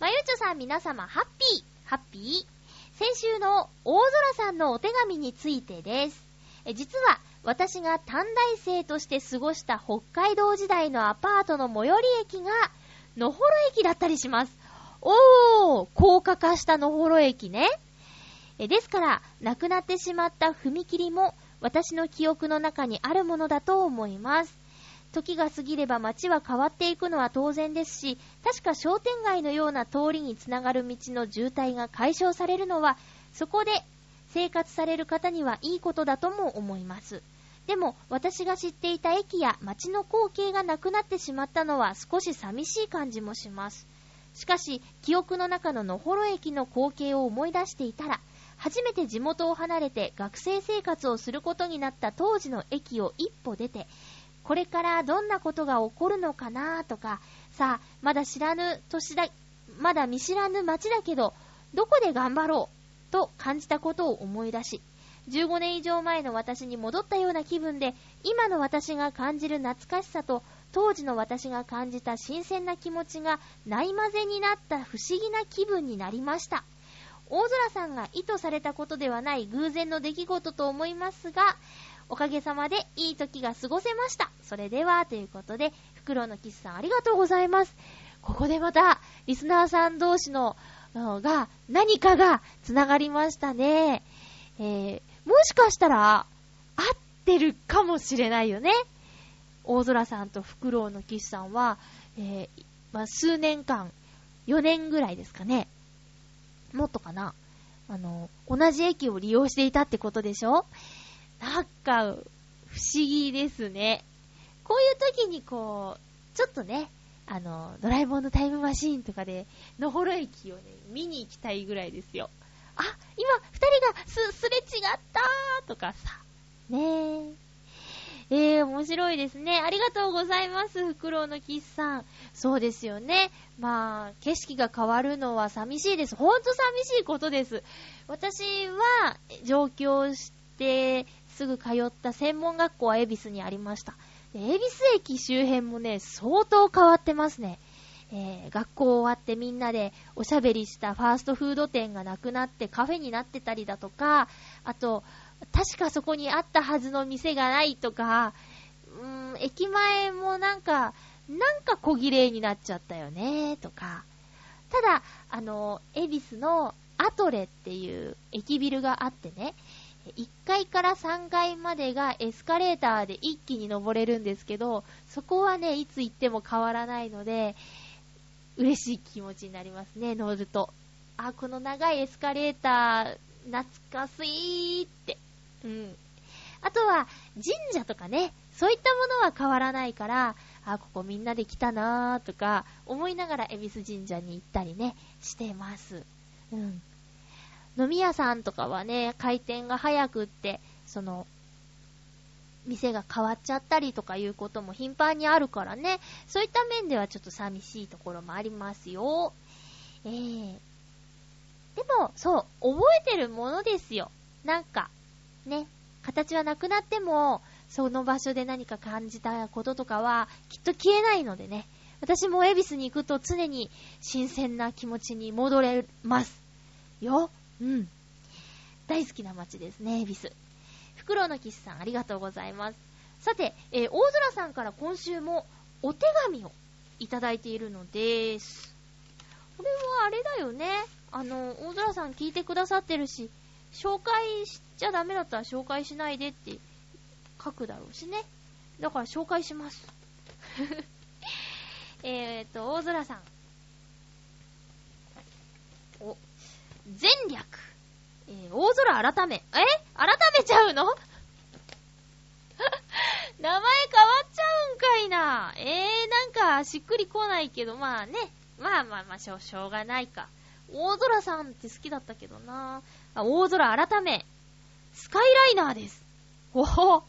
まゆちょさん、皆様、ハッピー、ハッピー先週の大空さんのお手紙についてです。え実は、私が短大生として過ごした北海道時代のアパートの最寄り駅が、野幌駅だったりします。おー、高架化した野幌駅ね。えですから、亡くなってしまった踏切も、私の記憶の中にあるものだと思います。時が過ぎれば街は変わっていくのは当然ですし、確か商店街のような通りにつながる道の渋滞が解消されるのは、そこで生活される方にはいいことだとも思います。でも、私が知っていた駅や街の光景がなくなってしまったのは少し寂しい感じもします。しかし、記憶の中の野幌駅の光景を思い出していたら、初めて地元を離れて学生生活をすることになった当時の駅を一歩出て、これからどんなことが起こるのかなとか、さあ、まだ知らぬ年だ、まだ見知らぬ街だけど、どこで頑張ろうと感じたことを思い出し、15年以上前の私に戻ったような気分で、今の私が感じる懐かしさと、当時の私が感じた新鮮な気持ちがないまぜになった不思議な気分になりました。大空さんが意図されたことではない偶然の出来事と思いますが、おかげさまでいい時が過ごせました。それでは、ということで、フクロウのキスさんありがとうございます。ここでまた、リスナーさん同士の、が、何かが繋がりましたね。えー、もしかしたら、合ってるかもしれないよね。大空さんとフクロウのキスさんは、えー、まあ、数年間、4年ぐらいですかね。もっとかな。あの、同じ駅を利用していたってことでしょなんか、不思議ですね。こういう時にこう、ちょっとね、あの、ドラえもんのタイムマシーンとかで、野幌駅をね、見に行きたいぐらいですよ。あ、今、二人がす、すれ違ったーとかさ。ねえ。えー、面白いですね。ありがとうございます、フクロウのキスさん。そうですよね。まあ、景色が変わるのは寂しいです。ほんと寂しいことです。私は、上京してすぐ通った専門学校は恵比寿にありました。恵比寿駅周辺もね、相当変わってますね。えー、学校終わってみんなでおしゃべりしたファーストフード店がなくなってカフェになってたりだとか、あと、確かそこにあったはずの店がないとか、うーん、駅前もなんか、なんか小綺麗になっちゃったよね、とか。ただ、あの、恵比寿のアトレっていう駅ビルがあってね、1階から3階までがエスカレーターで一気に登れるんですけど、そこはね、いつ行っても変わらないので、嬉しい気持ちになりますね、乗ると。あ、この長いエスカレーター、懐かしいって。うん。あとは、神社とかね、そういったものは変わらないから、あ、ここみんなで来たなーとか、思いながら恵比寿神社に行ったりね、してます。うん。飲み屋さんとかはね、開店が早くって、その、店が変わっちゃったりとかいうことも頻繁にあるからね、そういった面ではちょっと寂しいところもありますよ。えー。でも、そう、覚えてるものですよ。なんか、ね、形はなくなっても、その場所で何か感じたこととかは、きっと消えないのでね。私も恵比寿に行くと常に新鮮な気持ちに戻れます。よ。うん。大好きな街ですね、恵比寿。フクロウのキスさん、ありがとうございます。さて、えー、大空さんから今週もお手紙をいただいているのです。これはあれだよね。あの、大空さん聞いてくださってるし、紹介しちゃダメだったら紹介しないでって書くだろうしね。だから紹介します。えっと、大空さん。お、前略。えー、大空改め。え？改めちゃうの？名前変わっちゃうんかいな。えー、なんかしっくりこないけど、まあね。まあまあまあ、しょしょうがないか。大空さんって好きだったけどな。あ、大空改め。スカイライナーです。おほ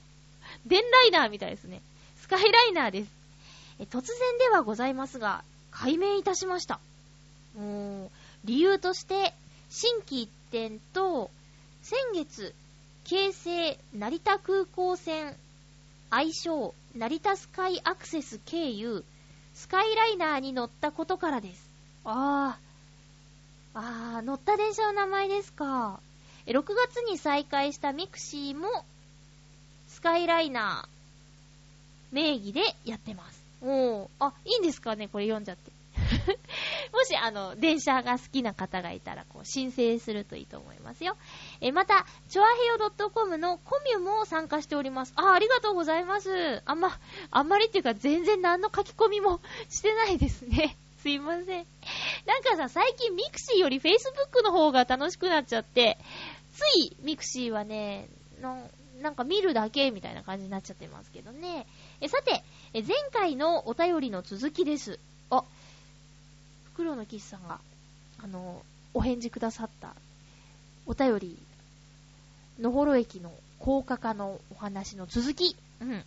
電ライナーみたいですね。スカイライナーです。え突然ではございますが、解明いたしました。うーん、理由として、心機一転と、先月、京成成田空港線、愛称、成田スカイアクセス経由、スカイライナーに乗ったことからです。あー、あー、乗った電車の名前ですか。6月に再開した mixi も、スカイライナー、名義でやってます。おー、あ、いいんですかねこれ読んじゃって。もし、あの、電車が好きな方がいたら、こう、申請するといいと思いますよ。え、また、チョアヘヨ .com のコミュも参加しております。あ、ありがとうございます。あんま、あんまりっていうか、全然何の書き込みもしてないですね。すいません。なんかさ、最近 mixi より Facebook の方が楽しくなっちゃって、つい mixi はね、のなんか見るだけみたいな感じになっちゃってますけどね。え、さて、え、前回のお便りの続きです。あ、袋のキスさんが、あの、お返事くださったお便り、のほろ駅の高架化のお話の続き。うん。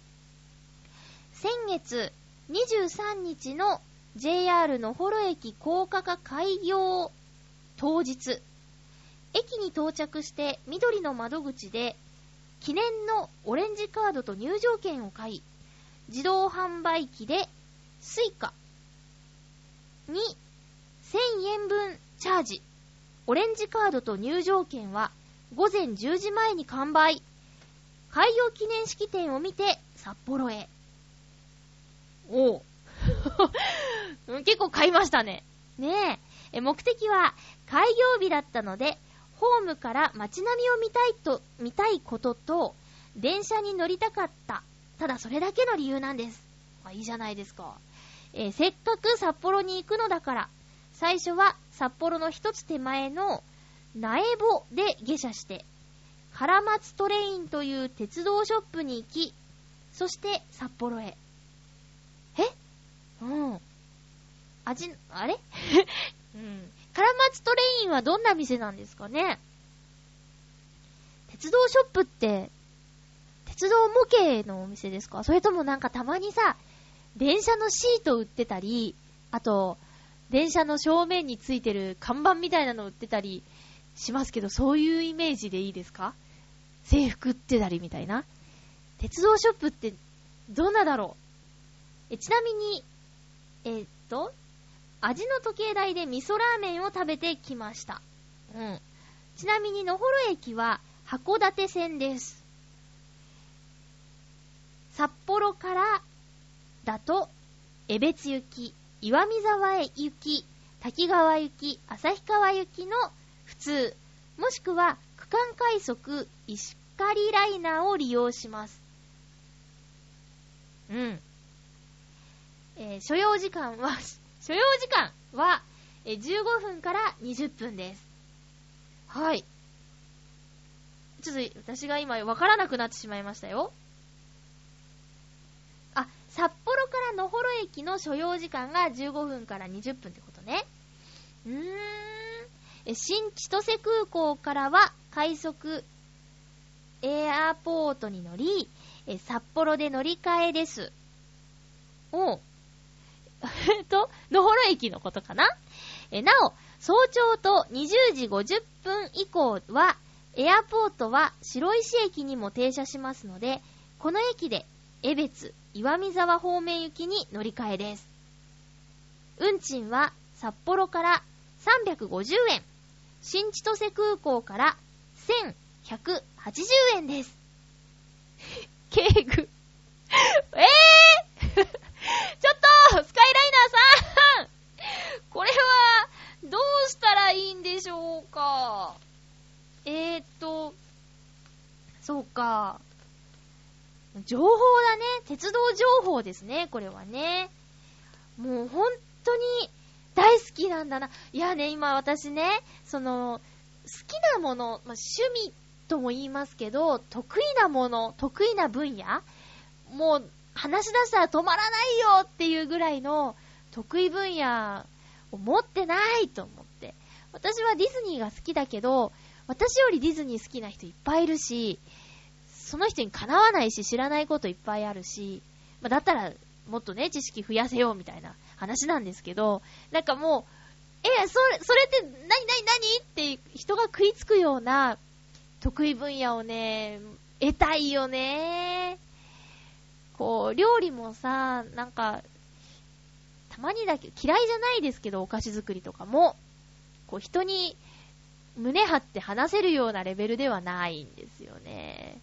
先月23日の JR のほろ駅高架化開業当日、駅に到着して緑の窓口で記念のオレンジカードと入場券を買い、自動販売機で Suica に1000円分チャージ。オレンジカードと入場券は午前10時前に完売。開業記念式典を見て札幌へ。おう。結構買いましたね。ねえ。目的は開業日だったので、ホームから街並みを見たいと、見たいことと、電車に乗りたかった。ただそれだけの理由なんです。まあ、いいじゃないですか。えー、せっかく札幌に行くのだから、最初は札幌の一つ手前の苗穂で下車して、唐松トレインという鉄道ショップに行き、そして札幌へ。え？うん。味、あれ？うん。唐松トレインはどんな店なんですかね？鉄道ショップって、鉄道模型のお店ですか？それともなんかたまにさ、電車のシート売ってたり、あと、電車の正面についてる看板みたいなの売ってたりしますけど、そういうイメージでいいですか？制服売ってたりみたいな？鉄道ショップってどんなだろう？えちなみに、えー、っと、味の時計台で味噌ラーメンを食べてきました。うん。ちなみに、野幌駅は函館線です。札幌からだと、江別行き、岩見沢へ行き、滝川行き、旭川行きの普通、もしくは区間快速石狩ライナーを利用します。うん。えー、所要時間は、所要時間は、えー、15分から20分です。はい。ちょっと私が今わからなくなってしまいましたよ。あ、札幌から野幌駅の所要時間が15分から20分ってことね。うーん。新千歳空港からは快速エアポートに乗り、札幌で乗り換えです。おえっ と、野幌駅のことかな？えなお、早朝と20時50分以降は、エアポートは白石駅にも停車しますので、この駅で、江別、岩見沢方面行きに乗り換えです。運賃は札幌から350円、新千歳空港から1180円です。警具えぇ、ー、ちょっとスカイライナーさんこれは、どうしたらいいんでしょうか？えー、っと、そうか。情報だね。鉄道情報ですね、これはね。もう本当に大好きなんだな。いやね、今私ね、その、好きなもの、まあ、趣味とも言いますけど、得意なもの、得意な分野もう、話し出したら止まらないよっていうぐらいの得意分野を持ってないと思って。私はディズニーが好きだけど、私よりディズニー好きな人いっぱいいるし、その人にかなわないし、知らないこといっぱいあるし、まあ、だったら、もっとね、知識増やせようみたいな話なんですけど、なんかもう、え、それ、それって、なになになにって人が食いつくような得意分野をね、得たいよね。こう、料理もさ、なんか、たまにだけ、嫌いじゃないですけど、お菓子作りとかも、こう、人に胸張って話せるようなレベルではないんですよね。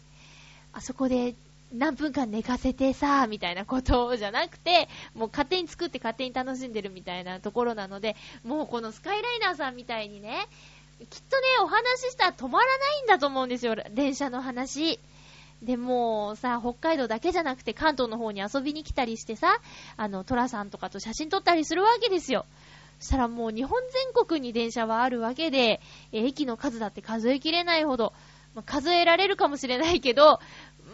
あそこで何分間寝かせてさ、みたいなことじゃなくて、もう勝手に作って勝手に楽しんでるみたいなところなので、もうこのスカイライナーさんみたいにね、きっとね、お話ししたら止まらないんだと思うんですよ、電車の話。でもさ、北海道だけじゃなくて関東の方に遊びに来たりしてさ、あの、トラさんとかと写真撮ったりするわけですよ。そしたらもう日本全国に電車はあるわけで、駅の数だって数えきれないほど、まあ、数えられるかもしれないけど、う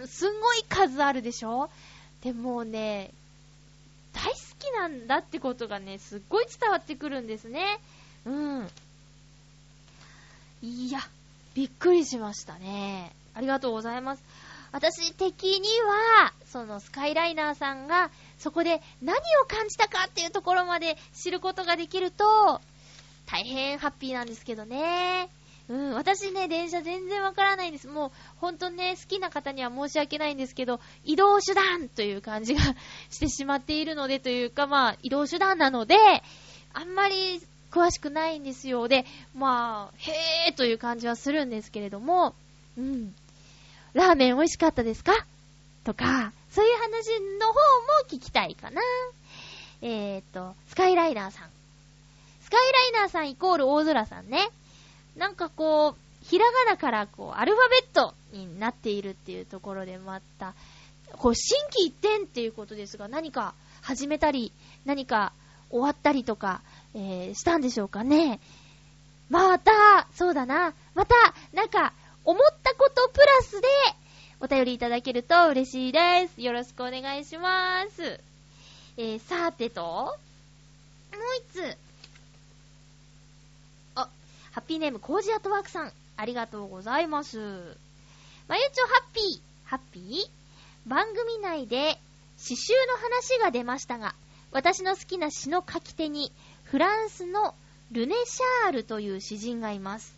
ーん、すんごい数あるでしょ？でもね、大好きなんだってことがね、すっごい伝わってくるんですね。うん。いや、びっくりしましたね。ありがとうございます。私的には、そのスカイライナーさんが、そこで何を感じたかっていうところまで知ることができると、大変ハッピーなんですけどね。うん、私ね、電車全然わからないんです。もう、ほんとね、好きな方には申し訳ないんですけど、移動手段という感じがしてしまっているので、というか、まあ、移動手段なので、あんまり詳しくないんですよ。で、まあ、へーという感じはするんですけれども、うん。ラーメン美味しかったですか？とか、そういう話の方も聞きたいかな。えーと、スカイライナーさん。スカイライナーさんイコール大空さんね。なんかこう、ひらがなからこう、アルファベットになっているっていうところでまた、こう、新規一点っていうことですが、何か始めたり、何か終わったりとか、えー、したんでしょうかね。また、そうだな。また、なんか、思ったことプラスで、お便りいただけると嬉しいです。よろしくお願いします。えー、さてと、もう一つ。ハッピーネーム、コージアットワークさん、ありがとうございます。まゆちょハッピー、ハッピー？番組内で詩集の話が出ましたが、私の好きな詩の書き手に、フランスのルネシャールという詩人がいます。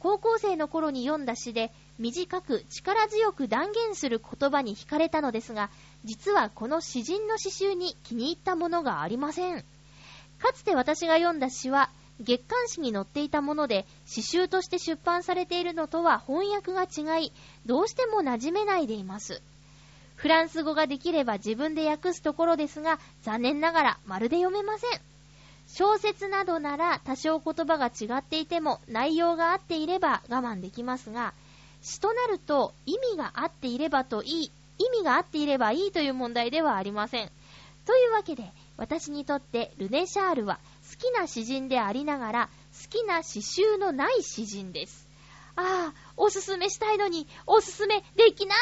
高校生の頃に読んだ詩で、短く力強く断言する言葉に惹かれたのですが、実はこの詩人の詩集に気に入ったものがありません。かつて私が読んだ詩は、月刊誌に載っていたもので、詩集として出版されているのとは翻訳が違い、どうしても馴染めないでいます。フランス語ができれば自分で訳すところですが、残念ながらまるで読めません。小説などなら多少言葉が違っていても内容が合っていれば我慢できますが、詩となると意味が合っていればといい、意味が合っていればいいという問題ではありません。というわけで、私にとってルネ・シャールは好きな詩人でありながら好きな詩集のない詩人です。ああ、おすすめしたいのに、おすすめできな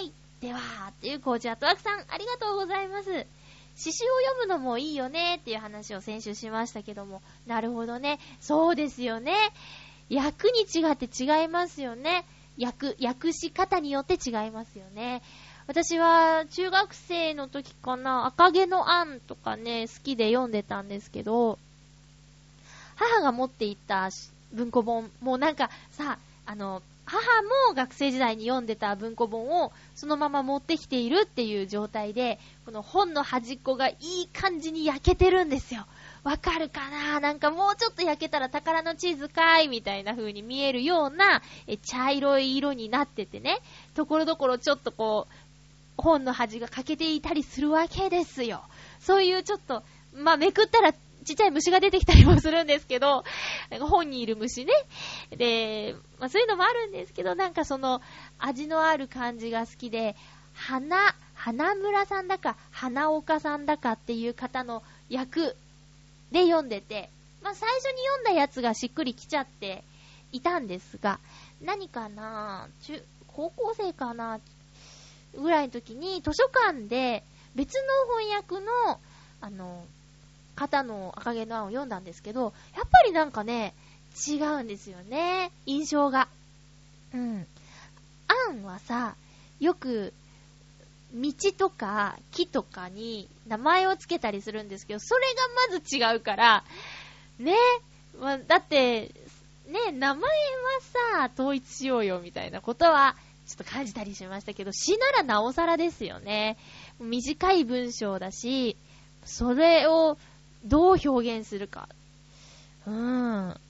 ーいでは、っていうコーチアトワークさん、ありがとうございます。詩集を読むのもいいよねっていう話を先週しましたけども、なるほどね。そうですよね。役に違って違いますよね。役、訳し方によって違いますよね。私は中学生の時かな、赤毛のアンとかね、好きで読んでたんですけど、母が持っていた文庫本、もうなんかさ、あの、母も学生時代に読んでた文庫本をそのまま持ってきているっていう状態で、この本の端っこがいい感じに焼けてるんですよ。わかるかな？なんかもうちょっと焼けたら宝のチーズかいみたいな風に見えるようなえ茶色い色になっててね、ところどころちょっとこう、本の端が欠けていたりするわけですよ。そういうちょっと、まあ、めくったらちっちゃい虫が出てきたりもするんですけど、本にいる虫ね。で、まあそういうのもあるんですけど、なんかその味のある感じが好きで、花、花村さんだか、花岡さんだかっていう方の役で読んでて、まあ最初に読んだやつがしっくりきちゃっていたんですが、何かな中、高校生かなぐらいの時に図書館で別の翻訳の、あの、方の赤毛の案を読んだんですけど、やっぱりなんかね、違うんですよね。印象が。うん。案はさ、よく、道とか木とかに名前をつけたりするんですけど、それがまず違うから、ね、まあ、だって、ね、名前はさ、統一しようよみたいなことは、ちょっと感じたりしましたけど、詩ならなおさらですよね。短い文章だし、それをどう表現するか。うーん。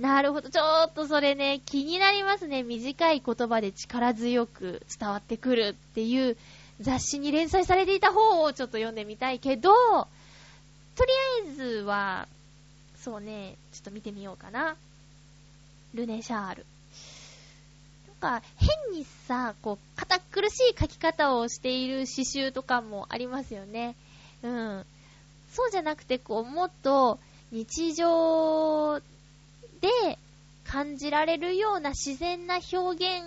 なるほど。ちょっとそれね、気になりますね。短い言葉で力強く伝わってくるっていう雑誌に連載されていた方をちょっと読んでみたいけど、とりあえずは、そうね、ちょっと見てみようかな。ルネ・シャール。なんか、変にさ、こう、堅苦しい書き方をしている詩集とかもありますよね。うん。そうじゃなくて、こう、もっと日常で感じられるような自然な表現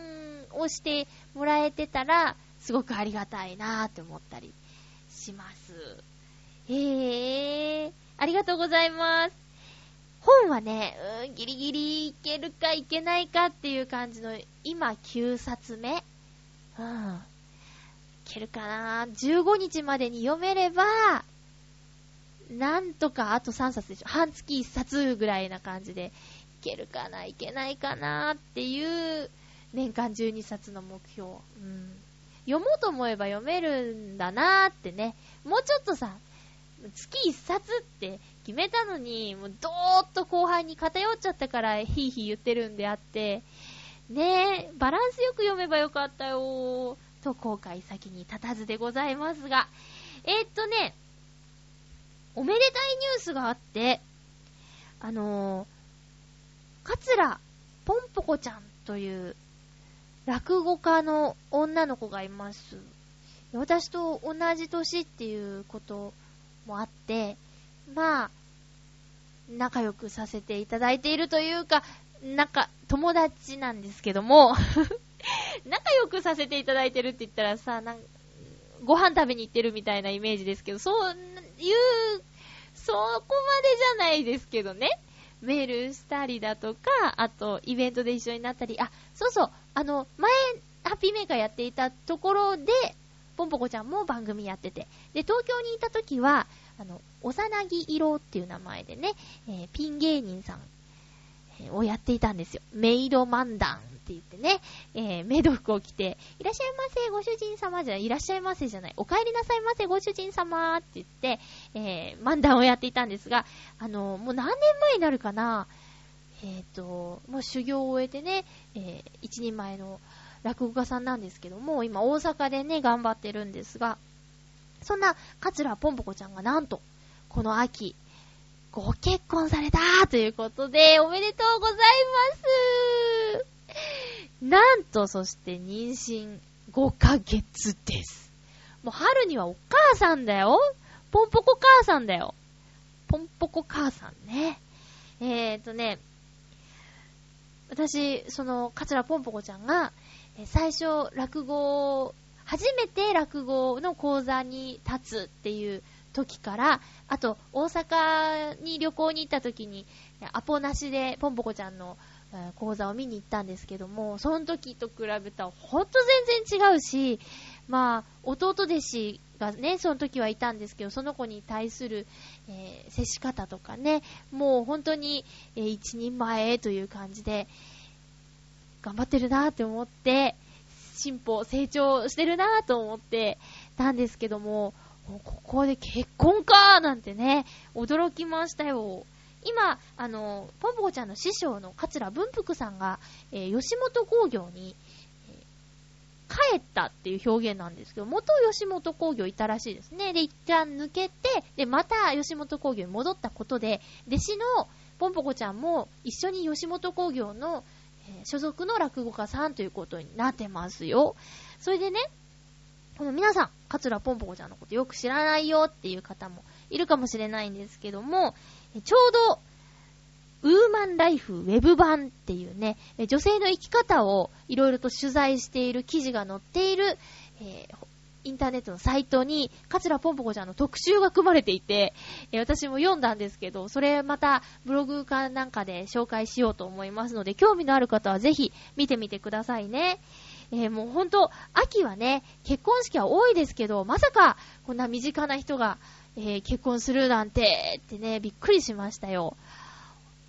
をしてもらえてたら、すごくありがたいなーって思ったりします。へー、ありがとうございます。本はね、うーん、ギリギリいけるかいけないかっていう感じの、今9冊目。うん。いけるかな ?15 日までに読めれば、なんとかあと3冊でしょ。半月1冊ぐらいな感じで、いけるかないけないかなっていう、年間12冊の目標。うん。読もうと思えば読めるんだなーってね。もうちょっとさ、月1冊って決めたのに、もうどーっと後半に偏っちゃったからヒーヒー言ってるんであって、ねえ、バランスよく読めばよかったよー、と後悔先に立たずでございますが、えー、っとね、おめでたいニュースがあって、あのー、桂ぽんぽこちゃんという落語家の女の子がいます。私と同じ年っていうこともあって、まあ、仲良くさせていただいているというか、なんか、友達なんですけども 仲良くさせていただいてるって言ったらさ、なんご飯食べに行ってるみたいなイメージですけど、そういう、そこまでじゃないですけどね。メールしたりだとか、あと、イベントで一緒になったり、あ、そうそう、あの、前、ハッピーメーカーやっていたところで、ポンポコちゃんも番組やってて、で、東京にいた時は、あの、おさなぎ色っていう名前でね、えー、ピン芸人さん、をやっていたんですよ。メイド漫談って言ってね、えー、メイド服を着て、いらっしゃいませ、ご主人様じゃ、いらっしゃいませじゃない、お帰りなさいませ、ご主人様って言って、えー、漫談をやっていたんですが、あの、もう何年前になるかな、えっ、と、もう修行を終えてね、えー、一人前の落語家さんなんですけども、今大阪でね、頑張ってるんですが、そんな、桂ぽんぽこちゃんがなんと、この秋、ご結婚されたということで、おめでとうございますなんと、そして妊娠5ヶ月です。もう春にはお母さんだよ。ポンポコ母さんだよ。ポンポコ母さんね。えーとね、私、その、桂ぽんぽこちゃんが、最初、落語、初めて落語の講座に立つっていう時から、あと、大阪に旅行に行った時に、アポなしでぽんぽこちゃんの講座を見に行ったんですけども、その時と比べたらほんと全然違うし、まあ、弟弟子がね、その時はいたんですけど、その子に対する、えー、接し方とかね、もう本当に、えー、一人前という感じで、頑張ってるなって思って、進歩、成長してるなと思ってたんですけども、ここで結婚かーなんてね、驚きましたよ。今、あの、ポンポコちゃんの師匠の桂文福さんが、えー、吉本工業に、えー、帰ったっていう表現なんですけど、元吉本工業いたらしいですね。で、一旦抜けて、で、また吉本工業に戻ったことで、弟子のポンポコちゃんも一緒に吉本工業の、所属の落語家さんということになってますよ。それでね、この皆さん、桂ぽんぽこちゃんのことよく知らないよっていう方もいるかもしれないんですけども、ちょうど、ウーマンライフウェブ版っていうね、女性の生き方をいろいろと取材している記事が載っている、えー、インターネットのサイトに、桂ぽんぽこちゃんの特集が組まれていて、えー、私も読んだんですけど、それまたブログかなんかで紹介しようと思いますので、興味のある方はぜひ見てみてくださいね。えー、もうほんと、秋はね、結婚式は多いですけど、まさか、こんな身近な人が、えー、結婚するなんて、ってね、びっくりしましたよ。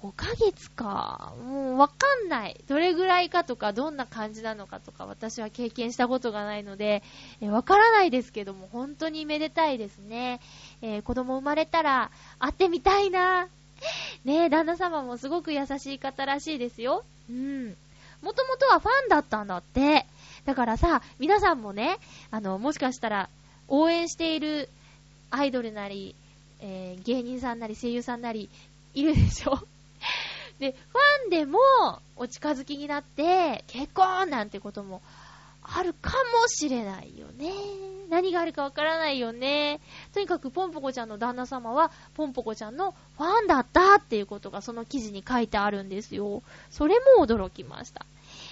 5ヶ月か。もうわかんない。どれぐらいかとか、どんな感じなのかとか、私は経験したことがないので、わからないですけども、本当にめでたいですね。えー、子供生まれたら、会ってみたいな。ねえ、旦那様もすごく優しい方らしいですよ。うん。もともとはファンだったんだって。だからさ、皆さんもね、あの、もしかしたら、応援しているアイドルなり、えー、芸人さんなり声優さんなり、いるでしょ？で、ファンでもお近づきになって、結婚なんてこともあるかもしれないよね。何があるかわからないよね。とにかくポンポコちゃんの旦那様は、ポンポコちゃんのファンだったっていうことがその記事に書いてあるんですよ。それも驚きました。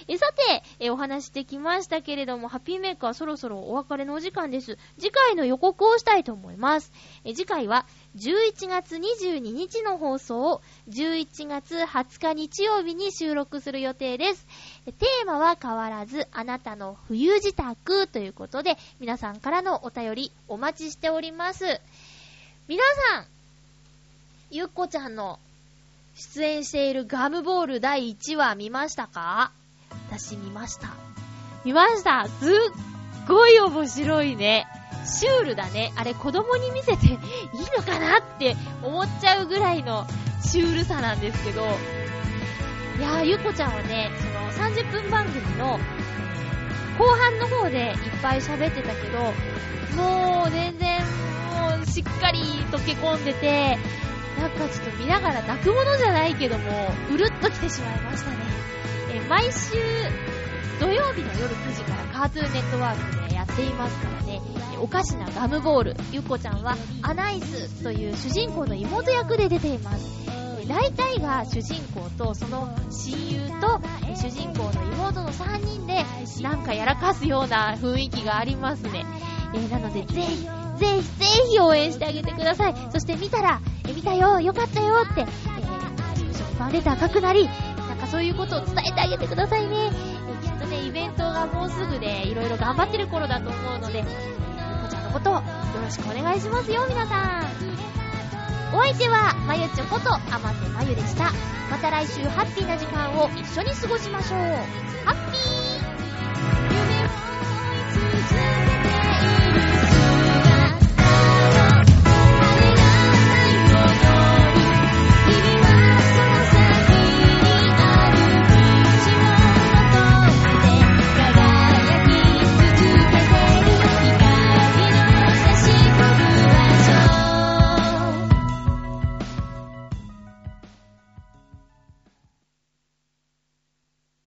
えさて、えお話してきましたけれども、ハッピーメーカーそろそろお別れのお時間です。次回の予告をしたいと思います。え次回は、11月22日の放送を11月20日日曜日に収録する予定です。テーマは変わらず、あなたの冬支度ということで、皆さんからのお便りお待ちしております。皆さん、ゆっこちゃんの出演しているガムボール第1話見ましたか？私見ました。見ましたすっごい面白いね。シュールだね。あれ子供に見せていいのかなって思っちゃうぐらいのシュールさなんですけど、いやー、ゆこちゃんはね、その30分番組の後半の方でいっぱい喋ってたけど、もう全然もうしっかり溶け込んでて、なんかちょっと見ながら泣くものじゃないけども、うるっと来てしまいましたね。え毎週土曜日の夜9時からカートゥーネットワークでやっていますからね、おかしなガムボール、ゆっこちゃんはアナイスという主人公の妹役で出ています。大体が主人公とその親友と主人公の妹の3人でなんかやらかすような雰囲気がありますね。えー、なのでぜひ、ぜひぜひ応援してあげてください。そして見たら、え見たよ、よかったよって、えー、ファンレター書くなり、かそういうことを伝えてあげてくださいね。えきっとね、イベントがもうすぐでいろいろ頑張ってる頃だと思うので、ゆこちゃんのことをよろしくお願いしますよ、皆さん。お相手は、まゆちょこと、あませまゆでした。また来週ハッピーな時間を一緒に過ごしましょう。ハッピー